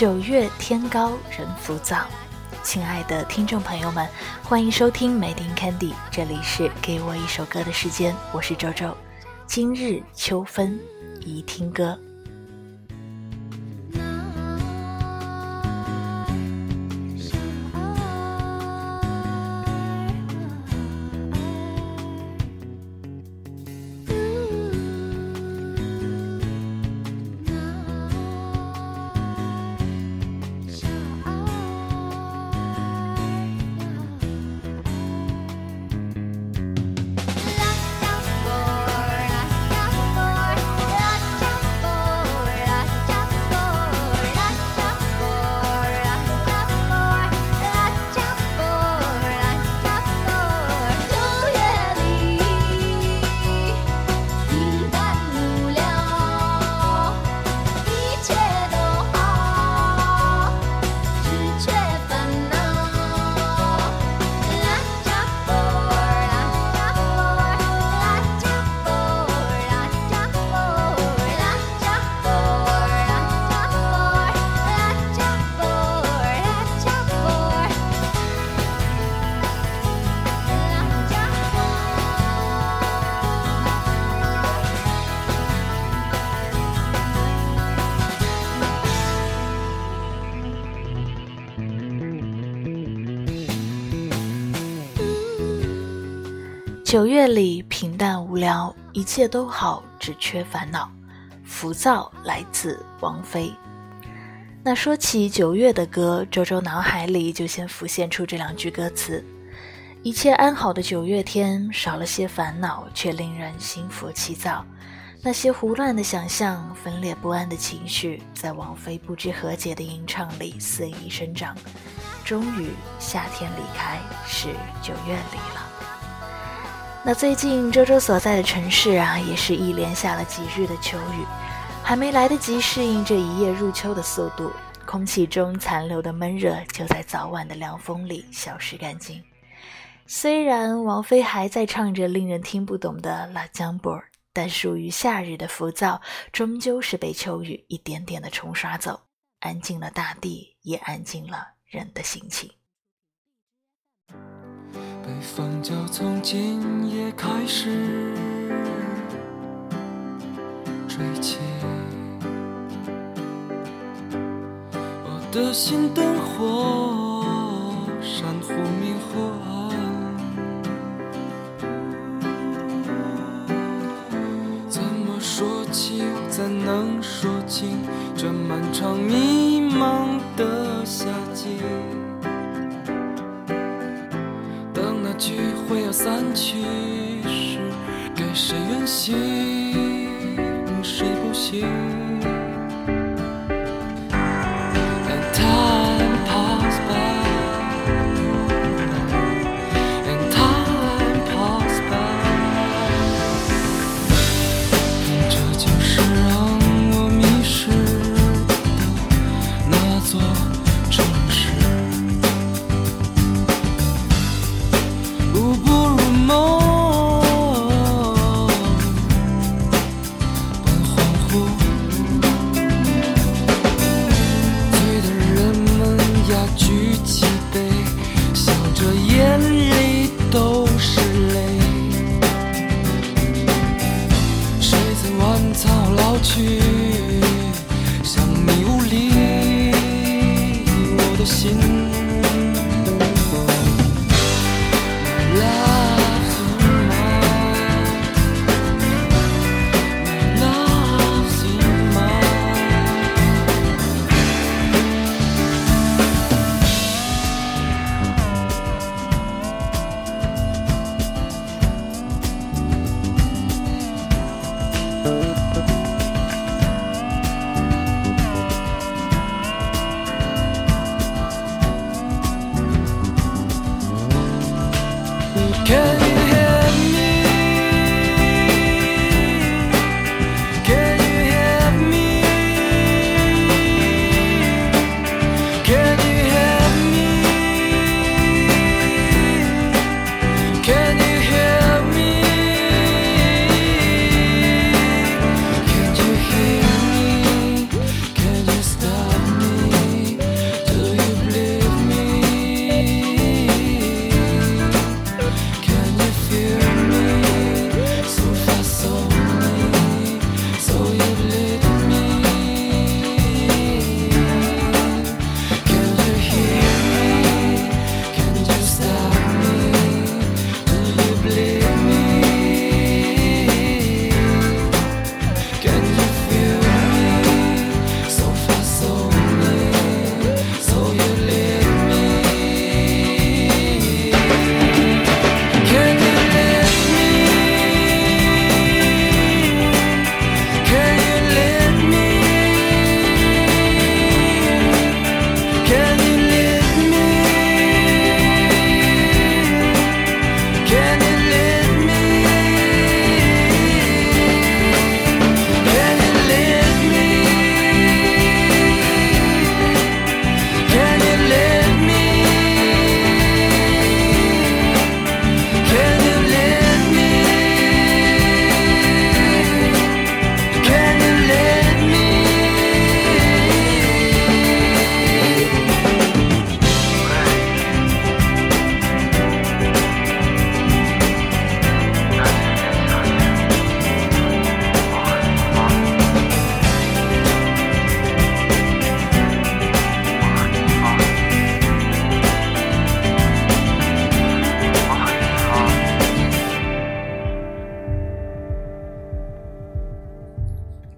九月天高人浮躁，亲爱的听众朋友们，欢迎收听《Made in Candy》，这里是给我一首歌的时间，我是周周。今日秋分，宜听歌。九月里平淡无聊，一切都好，只缺烦恼。浮躁来自王菲。那说起九月的歌，周周脑海里就先浮现出这两句歌词：一切安好的九月天，少了些烦恼，却令人心浮气躁。那些胡乱的想象，分裂不安的情绪，在王菲不知何解的吟唱里肆意生长。终于，夏天离开，是九月里了。那最近周周所在的城市啊，也是一连下了几日的秋雨，还没来得及适应这一夜入秋的速度，空气中残留的闷热就在早晚的凉风里消失干净。虽然王菲还在唱着令人听不懂的《拉江波》，但属于夏日的浮躁，终究是被秋雨一点点的冲刷走，安静了大地，也安静了人的心情。北风就从今夜开始吹起，我的心灯火闪忽明忽暗，怎么说起，怎能说清这漫长迷茫的夏季？聚会要散去时，给谁远行，谁不行？You.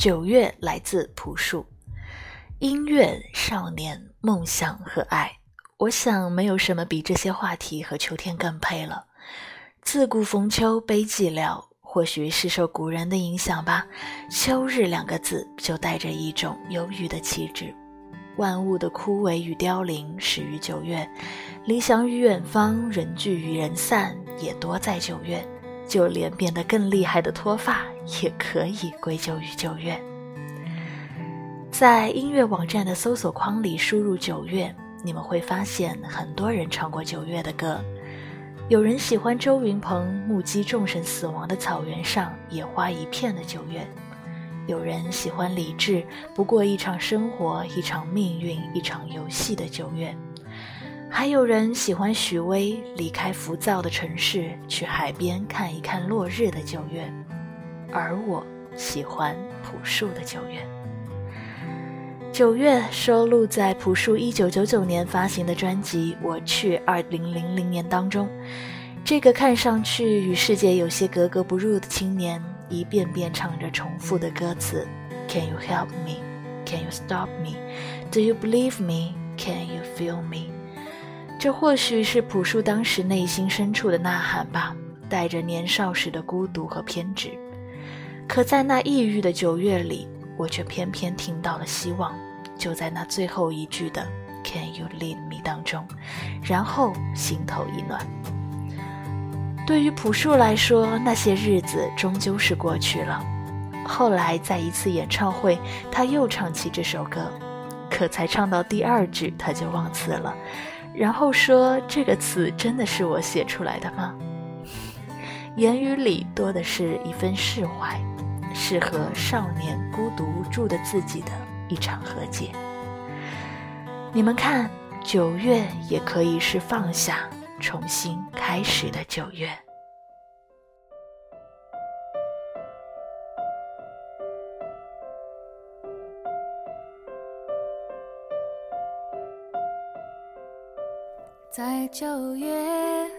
九月来自朴树，音乐、少年、梦想和爱，我想没有什么比这些话题和秋天更配了。自古逢秋悲寂寥，或许是受古人的影响吧。秋日两个字就带着一种忧郁的气质。万物的枯萎与凋零始于九月，理想与远方，人聚与人散也多在九月。就连变得更厉害的脱发，也可以归咎于九月。在音乐网站的搜索框里输入“九月”，你们会发现很多人唱过九月的歌。有人喜欢周云鹏《目击众神死亡的草原上，野花一片》的九月；有人喜欢李志《不过一场生活，一场命运，一场游戏》的九月。还有人喜欢许巍离开浮躁的城市，去海边看一看落日的九月，而我喜欢朴树的九月。九月收录在朴树一九九九年发行的专辑《我去二零零零年》当中。这个看上去与世界有些格格不入的青年，一遍遍唱着重复的歌词：Can you help me? Can you stop me? Do you believe me? Can you feel me? 这或许是朴树当时内心深处的呐喊吧，带着年少时的孤独和偏执。可在那抑郁的九月里，我却偏偏听到了希望，就在那最后一句的 “Can you lead me” 当中，然后心头一暖。对于朴树来说，那些日子终究是过去了。后来在一次演唱会，他又唱起这首歌，可才唱到第二句，他就忘词了。然后说：“这个词真的是我写出来的吗？” 言语里多的是一份释怀，是和少年孤独无助的自己的一场和解。你们看，九月也可以是放下、重新开始的九月。在九月，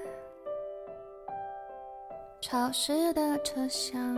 潮湿的车厢，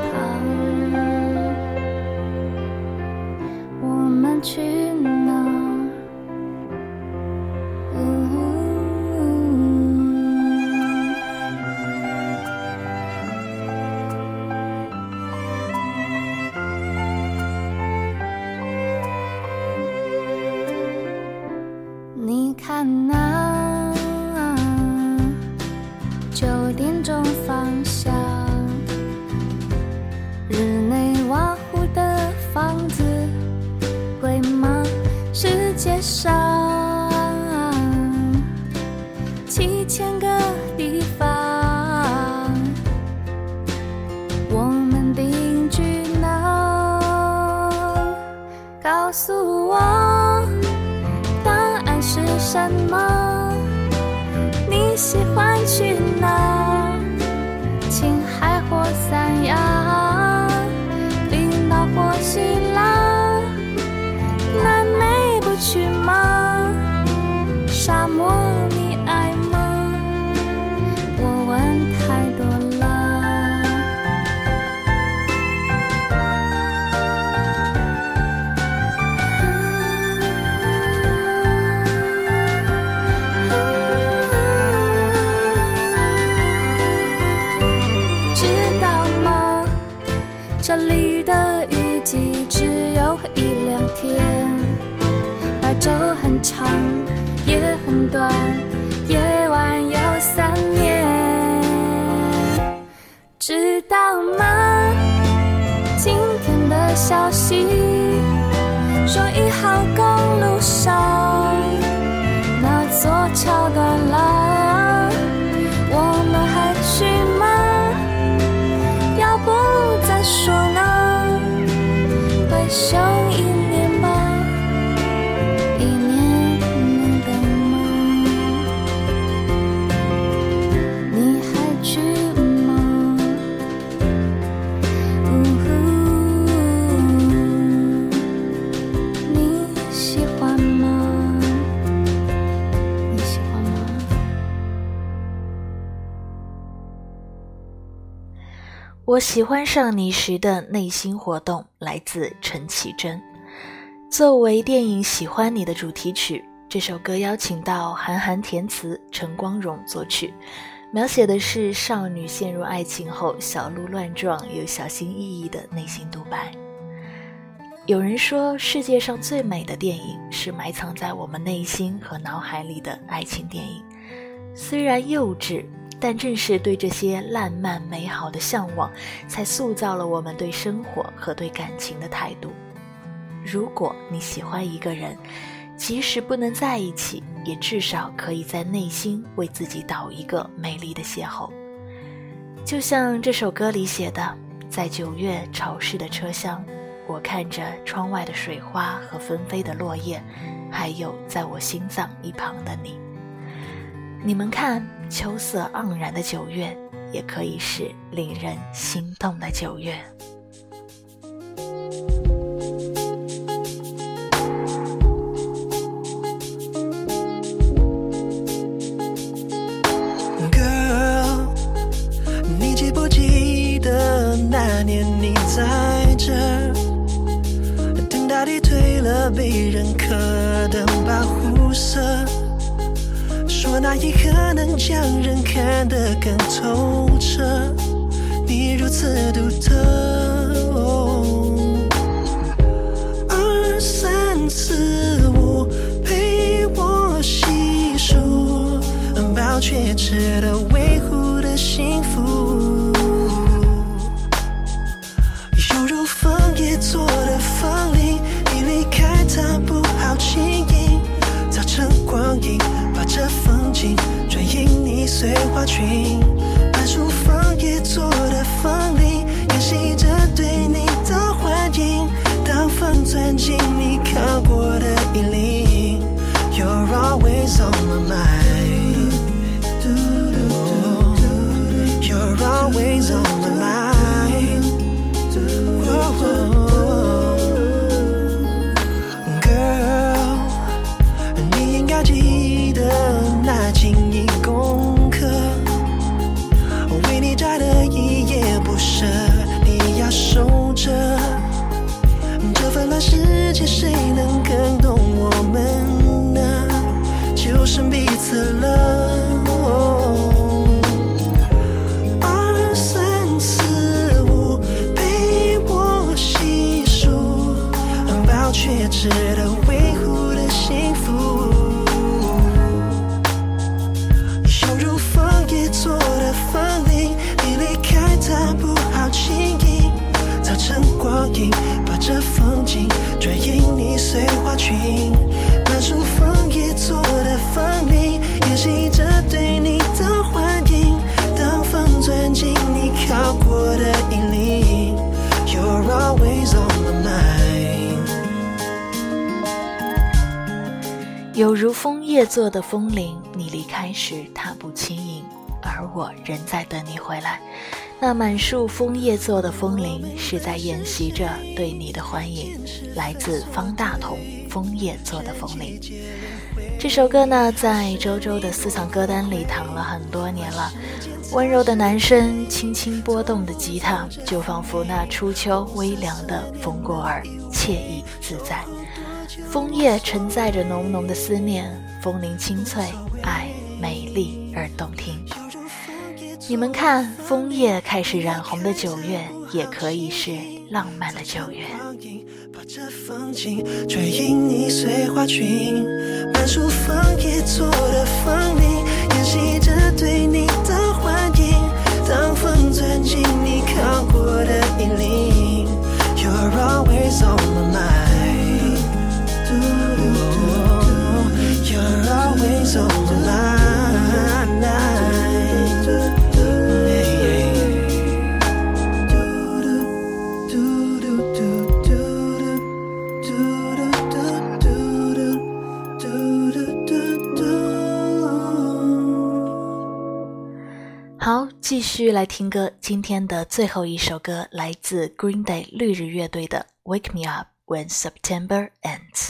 去断夜晚有三年。知道吗？今天的消息说一号公我喜欢上你时的内心活动来自陈绮贞。作为电影《喜欢你》的主题曲，这首歌邀请到韩寒填词，陈光荣作曲，描写的是少女陷入爱情后小鹿乱撞又小心翼翼的内心独白。有人说，世界上最美的电影是埋藏在我们内心和脑海里的爱情电影，虽然幼稚。但正是对这些烂漫美好的向往，才塑造了我们对生活和对感情的态度。如果你喜欢一个人，即使不能在一起，也至少可以在内心为自己导一个美丽的邂逅。就像这首歌里写的：“在九月潮湿的车厢，我看着窗外的水花和纷飞的落叶，还有在我心脏一旁的你。”你们看，秋色盎然的九月，也可以是令人心动的九月。Girl，你记不记得那年你在这，等到底褪了被认可的保护色。说那一刻能将人看得更透彻，你如此独特。二三四五，陪我细数，保全值得维护的幸福。碎花裙，半束枫叶做的风铃，演习着对你的欢迎。当风钻进你看过的衣领，You're always on my mind。You're always on 彼此了。二三四五，陪我细数，保全值得维护的幸福。做的风铃，你离开它不好轻易，造成光影，把这风景转印你碎花裙。有如枫叶做的风铃，你离开时它不轻盈。而我仍在等你回来。那满树枫叶做的风铃，是在演习着对你的欢迎。来自方大同，《枫叶做的风铃》这首歌呢，在周周的私藏歌单里躺了很多年了。温柔的男声，轻轻拨动的吉他，就仿佛那初秋微凉的风过耳，惬意自在。枫叶承载着浓浓的思念，风铃清脆，爱美丽而动听。你们看，枫叶开始染红的九月，也可以是浪漫的九月。把这风景追引你碎花裙，满树枫叶做的风铃，演习着对你的欢迎。当风钻进你靠过的衣领，You're always on my mind。Always on my mind。继续来听歌，今天的最后一首歌来自 Green Day 绿日乐队的《Wake Me Up When September Ends》。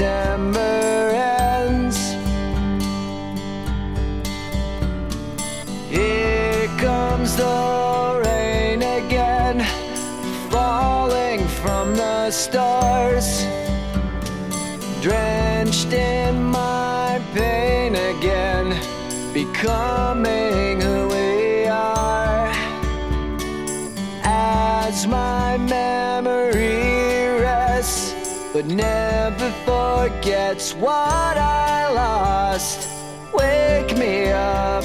September ends. Here comes the rain again, falling from the stars, drenched in my pain again, becoming forgets what I lost. Wake me up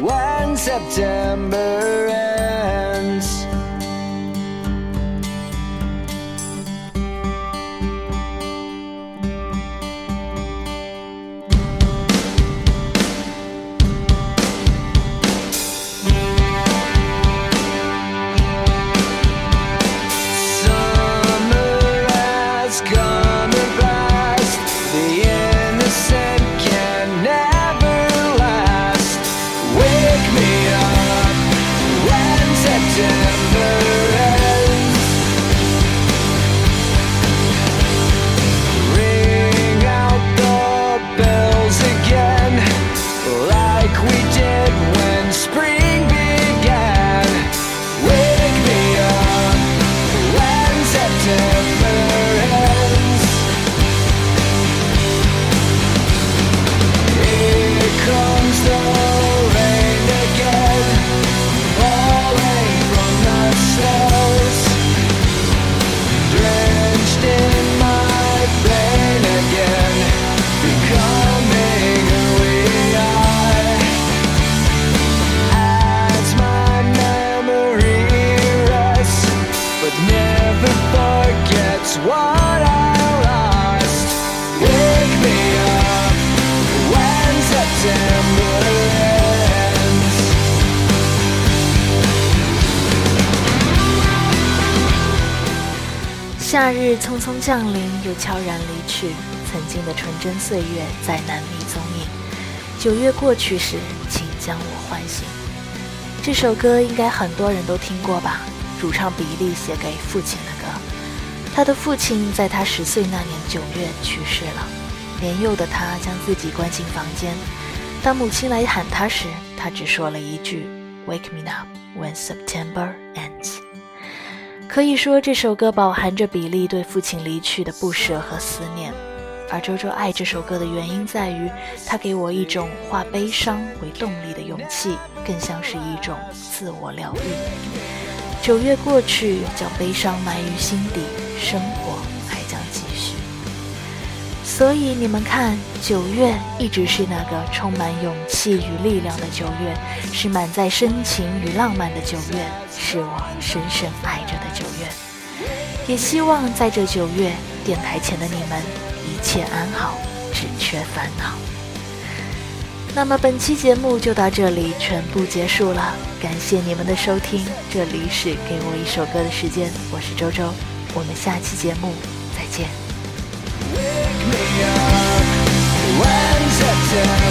when September ends. 日匆匆降临，又悄然离去，曾经的纯真岁月再难觅踪影。九月过去时，请将我唤醒。这首歌应该很多人都听过吧？主唱比利写给父亲的歌。他的父亲在他十岁那年九月去世了，年幼的他将自己关进房间。当母亲来喊他时，他只说了一句：“Wake me up when September ends。”可以说，这首歌饱含着比利对父亲离去的不舍和思念。而周周爱这首歌的原因在于，它给我一种化悲伤为动力的勇气，更像是一种自我疗愈。九月过去，将悲伤埋于心底，生活。所以你们看，九月一直是那个充满勇气与力量的九月，是满载深情与浪漫的九月，是我深深爱着的九月。也希望在这九月，电台前的你们一切安好，只缺烦恼。那么本期节目就到这里全部结束了，感谢你们的收听，这里是给我一首歌的时间，我是周周，我们下期节目再见。Me up when September